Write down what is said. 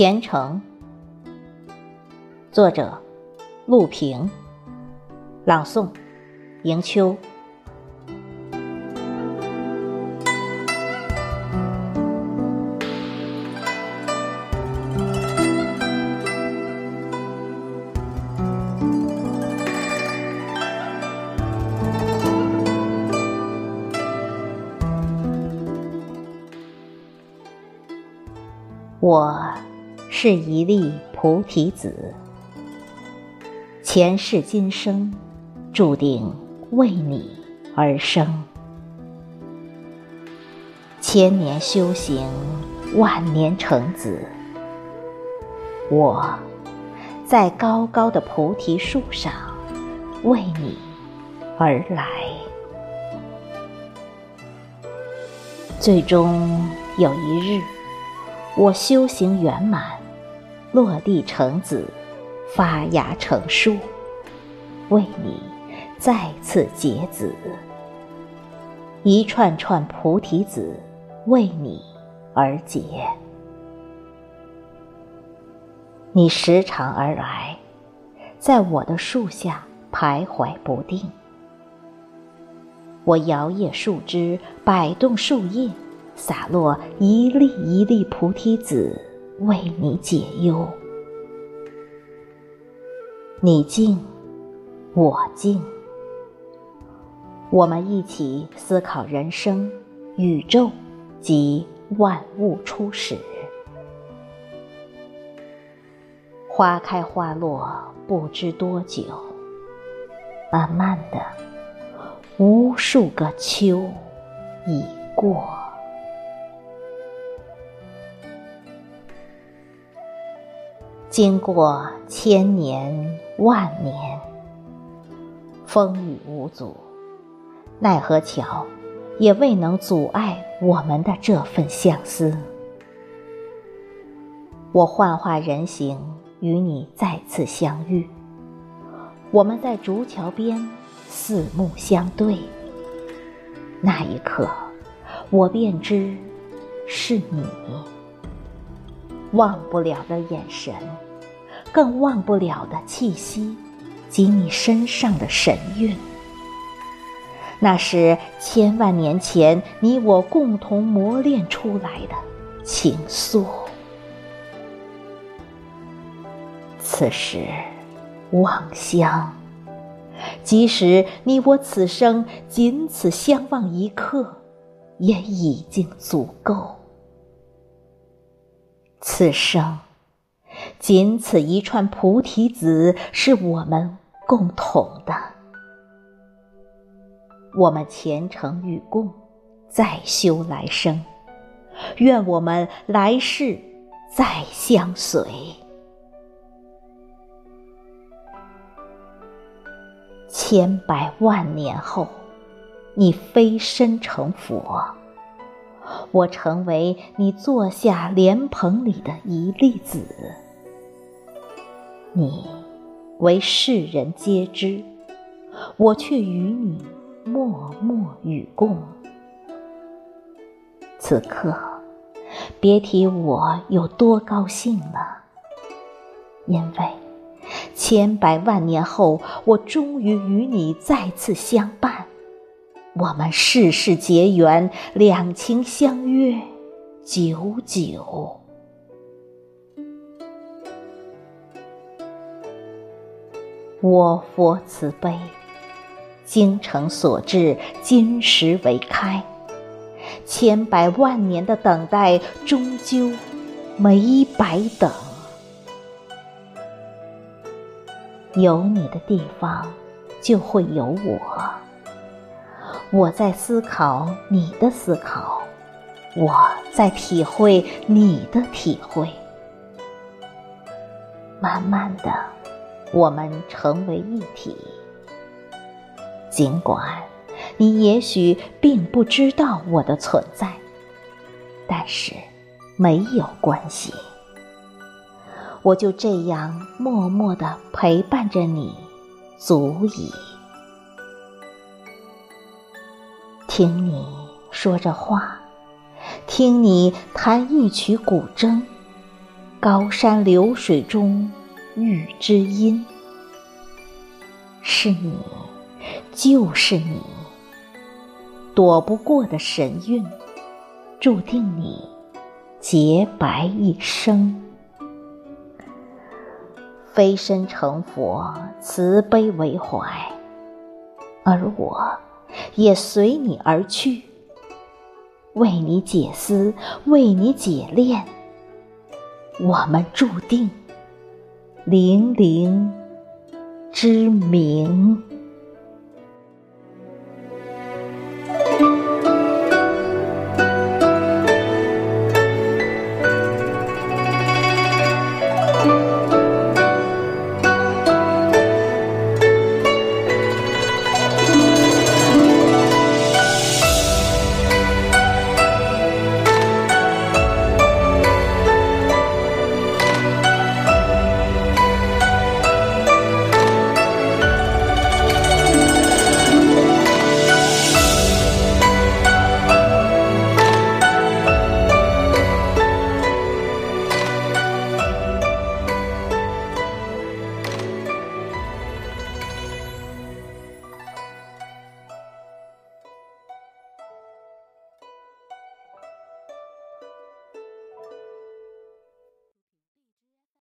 前程。作者：陆平。朗诵：迎秋。我是一粒菩提子，前世今生注定为你而生。千年修行，万年成子。我在高高的菩提树上为你而来，最终有一日。我修行圆满，落地成子，发芽成树，为你再次结子。一串串菩提子为你而结。你时常而来，在我的树下徘徊不定。我摇曳树枝，摆动树叶。洒落一粒一粒菩提子，为你解忧。你静，我静，我们一起思考人生、宇宙及万物初始。花开花落，不知多久，慢慢的，无数个秋已过。经过千年万年，风雨无阻，奈何桥也未能阻碍我们的这份相思。我幻化人形与你再次相遇，我们在竹桥边四目相对，那一刻，我便知是你。忘不了的眼神，更忘不了的气息，及你身上的神韵。那是千万年前你我共同磨练出来的情愫。此时望乡，即使你我此生仅此相望一刻，也已经足够。此生，仅此一串菩提子是我们共同的。我们虔诚与共，再修来生。愿我们来世再相随。千百万年后，你飞身成佛。我成为你坐下莲蓬里的一粒子，你为世人皆知，我却与你默默与共。此刻，别提我有多高兴了，因为千百万年后，我终于与你再次相伴。我们世世结缘，两情相悦，久久。我佛慈悲，精诚所至，金石为开。千百万年的等待，终究没白等。有你的地方，就会有我。我在思考你的思考，我在体会你的体会。慢慢的，我们成为一体。尽管你也许并不知道我的存在，但是没有关系，我就这样默默的陪伴着你，足矣。听你说着话，听你弹一曲古筝，高山流水中遇知音。是你，就是你，躲不过的神韵，注定你洁白一生。飞身成佛，慈悲为怀，而我也随你而去，为你解思，为你解恋。我们注定，零零之名。